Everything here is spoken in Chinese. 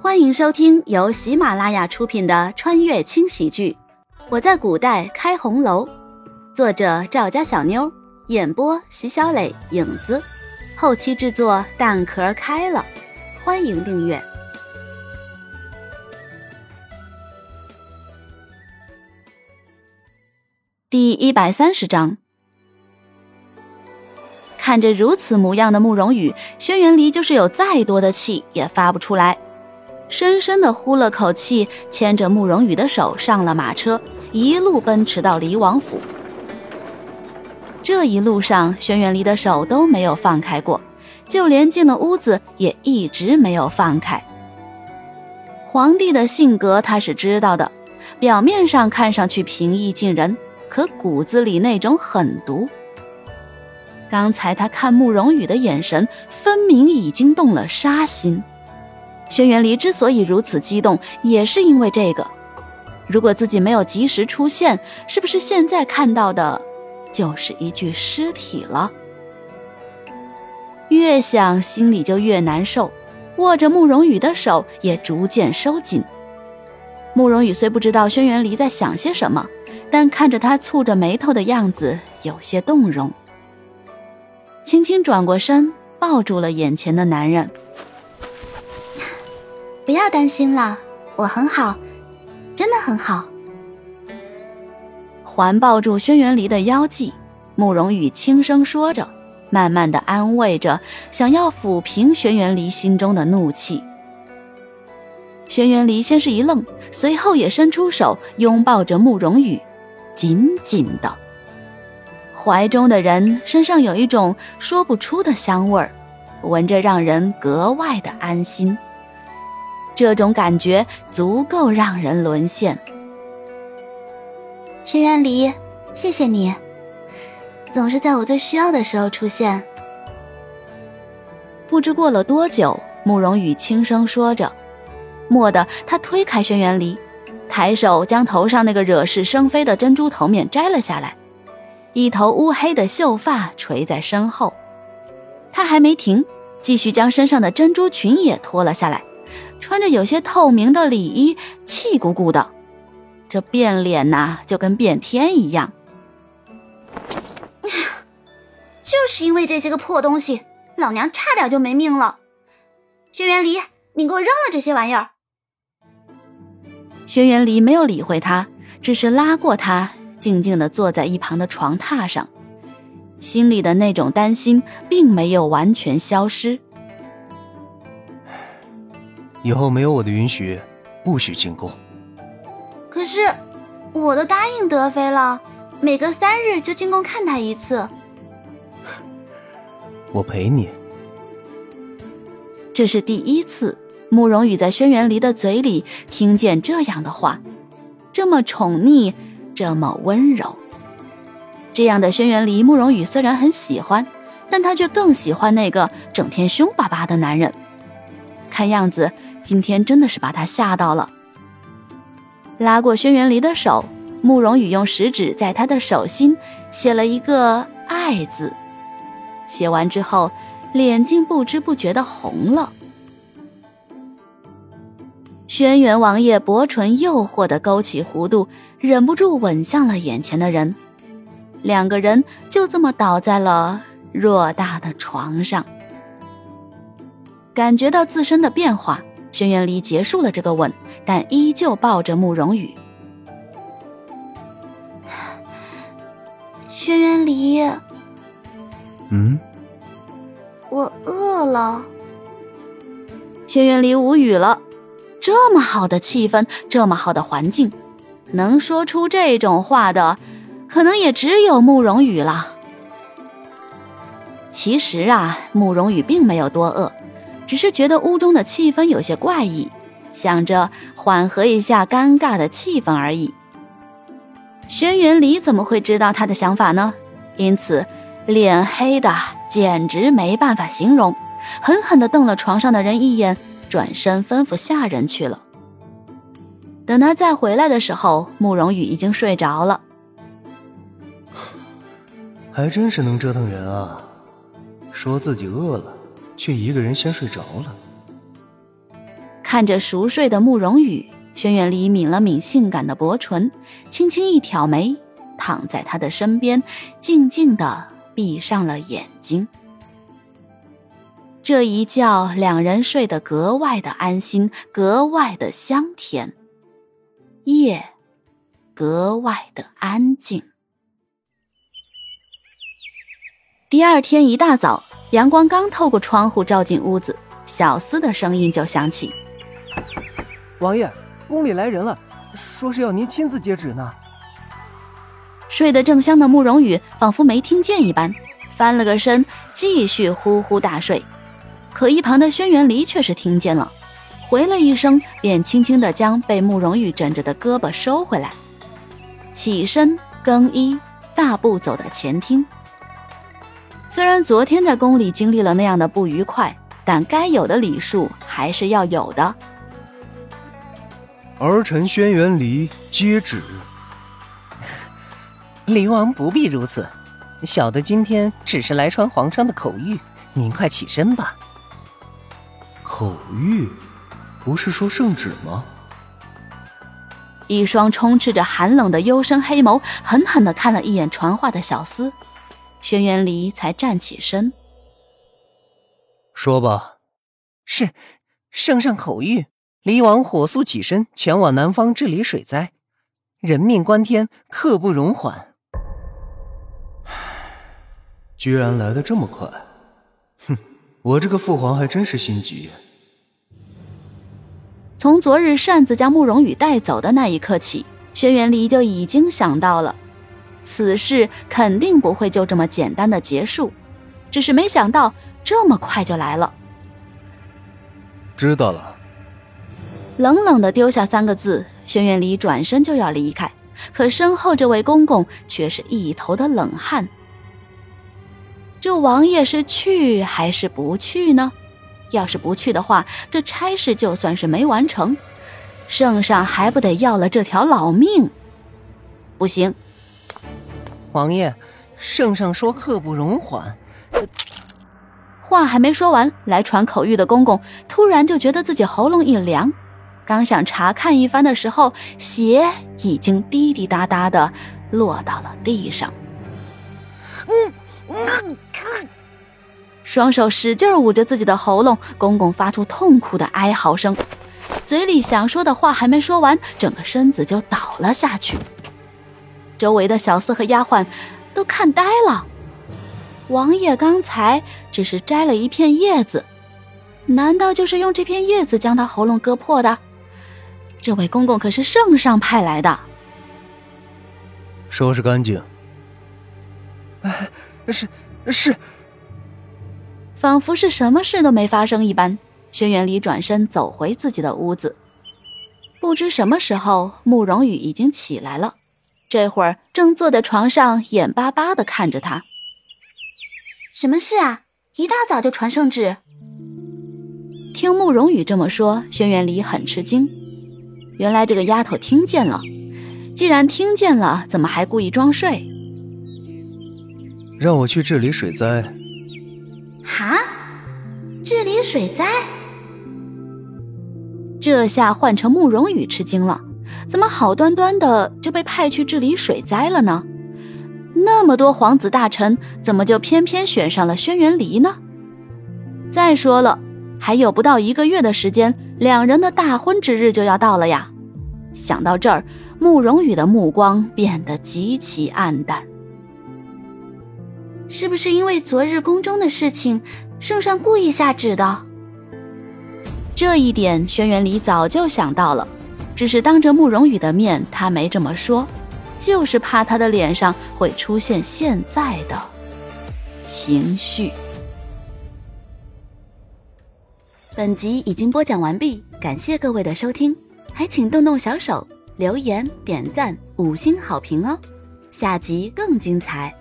欢迎收听由喜马拉雅出品的穿越轻喜剧《我在古代开红楼》，作者赵家小妞，演播席小磊、影子，后期制作蛋壳开了。欢迎订阅。第一百三十章，看着如此模样的慕容羽，轩辕离就是有再多的气也发不出来。深深的呼了口气，牵着慕容羽的手上了马车，一路奔驰到离王府。这一路上，轩辕离的手都没有放开过，就连进了屋子也一直没有放开。皇帝的性格他是知道的，表面上看上去平易近人，可骨子里那种狠毒。刚才他看慕容羽的眼神，分明已经动了杀心。轩辕离之所以如此激动，也是因为这个。如果自己没有及时出现，是不是现在看到的，就是一具尸体了？越想心里就越难受，握着慕容羽的手也逐渐收紧。慕容羽虽不知道轩辕离在想些什么，但看着他蹙着眉头的样子，有些动容，轻轻转过身，抱住了眼前的男人。不要担心了，我很好，真的很好。环抱住轩辕离的腰际，慕容羽轻声说着，慢慢的安慰着，想要抚平轩辕离心中的怒气。轩辕离先是一愣，随后也伸出手拥抱着慕容羽，紧紧的。怀中的人身上有一种说不出的香味儿，闻着让人格外的安心。这种感觉足够让人沦陷。轩辕离，谢谢你，总是在我最需要的时候出现。不知过了多久，慕容羽轻声说着，蓦地他推开轩辕离，抬手将头上那个惹是生非的珍珠头面摘了下来，一头乌黑的秀发垂在身后。他还没停，继续将身上的珍珠裙也脱了下来。穿着有些透明的里衣，气鼓鼓的，这变脸呐，就跟变天一样。就是因为这些个破东西，老娘差点就没命了。轩辕离，你给我扔了这些玩意儿！轩辕离没有理会他，只是拉过他，静静的坐在一旁的床榻上，心里的那种担心并没有完全消失。以后没有我的允许，不许进宫。可是，我都答应德妃了，每隔三日就进宫看她一次。我陪你。这是第一次，慕容羽在轩辕离的嘴里听见这样的话，这么宠溺，这么温柔。这样的轩辕离，慕容羽虽然很喜欢，但他却更喜欢那个整天凶巴巴的男人。看样子。今天真的是把他吓到了。拉过轩辕离的手，慕容羽用食指在他的手心写了一个“爱”字。写完之后，脸竟不知不觉的红了。轩辕王爷薄唇诱惑的勾起弧度，忍不住吻向了眼前的人。两个人就这么倒在了偌大的床上，感觉到自身的变化。轩辕离结束了这个吻，但依旧抱着慕容羽。轩辕离，嗯，我饿了。轩辕离无语了，这么好的气氛，这么好的环境，能说出这种话的，可能也只有慕容羽了。其实啊，慕容羽并没有多饿。只是觉得屋中的气氛有些怪异，想着缓和一下尴尬的气氛而已。轩辕离怎么会知道他的想法呢？因此，脸黑的简直没办法形容，狠狠地瞪了床上的人一眼，转身吩咐下人去了。等他再回来的时候，慕容羽已经睡着了。还真是能折腾人啊！说自己饿了。却一个人先睡着了。看着熟睡的慕容羽，轩辕离抿了抿性感的薄唇，轻轻一挑眉，躺在他的身边，静静的闭上了眼睛。这一觉，两人睡得格外的安心，格外的香甜，夜格外的安静。第二天一大早，阳光刚透过窗户照进屋子，小厮的声音就响起：“王爷，宫里来人了，说是要您亲自接旨呢。”睡得正香的慕容羽仿佛没听见一般，翻了个身，继续呼呼大睡。可一旁的轩辕离却是听见了，回了一声，便轻轻地将被慕容羽枕着的胳膊收回来，起身更衣，大步走到前厅。虽然昨天在宫里经历了那样的不愉快，但该有的礼数还是要有的。儿臣轩辕离接旨。离王不必如此，小的今天只是来传皇上的口谕，您快起身吧。口谕，不是说圣旨吗？一双充斥着寒冷的幽深黑眸狠狠的看了一眼传话的小厮，轩辕离才站起身，说吧。是，圣上口谕，离王火速起身前往南方治理水灾，人命关天，刻不容缓。居然来的这么快，哼！我这个父皇还真是心急。从昨日擅自将慕容羽带走的那一刻起，轩辕离就已经想到了，此事肯定不会就这么简单的结束，只是没想到这么快就来了。知道了。冷冷的丢下三个字，轩辕离转身就要离开，可身后这位公公却是一头的冷汗。这王爷是去还是不去呢？要是不去的话，这差事就算是没完成，圣上还不得要了这条老命？不行！王爷，圣上说刻不容缓。话还没说完，来传口谕的公公突然就觉得自己喉咙一凉，刚想查看一番的时候，血已经滴滴答答的落到了地上。嗯。双手使劲捂着自己的喉咙，公公发出痛苦的哀嚎声，嘴里想说的话还没说完，整个身子就倒了下去。周围的小厮和丫鬟都看呆了。王爷刚才只是摘了一片叶子，难道就是用这片叶子将他喉咙割破的？这位公公可是圣上派来的。收拾干净。哎。是是，仿佛是什么事都没发生一般。轩辕离转身走回自己的屋子，不知什么时候，慕容羽已经起来了，这会儿正坐在床上，眼巴巴的看着他。什么事啊？一大早就传圣旨？听慕容羽这么说，轩辕离很吃惊。原来这个丫头听见了，既然听见了，怎么还故意装睡？让我去治理水灾。哈，治理水灾？这下换成慕容羽吃惊了，怎么好端端的就被派去治理水灾了呢？那么多皇子大臣，怎么就偏偏选上了轩辕离呢？再说了，还有不到一个月的时间，两人的大婚之日就要到了呀。想到这儿，慕容羽的目光变得极其黯淡。是不是因为昨日宫中的事情，圣上故意下旨的？这一点，轩辕离早就想到了，只是当着慕容羽的面，他没这么说，就是怕他的脸上会出现现在的情绪。本集已经播讲完毕，感谢各位的收听，还请动动小手留言、点赞、五星好评哦！下集更精彩。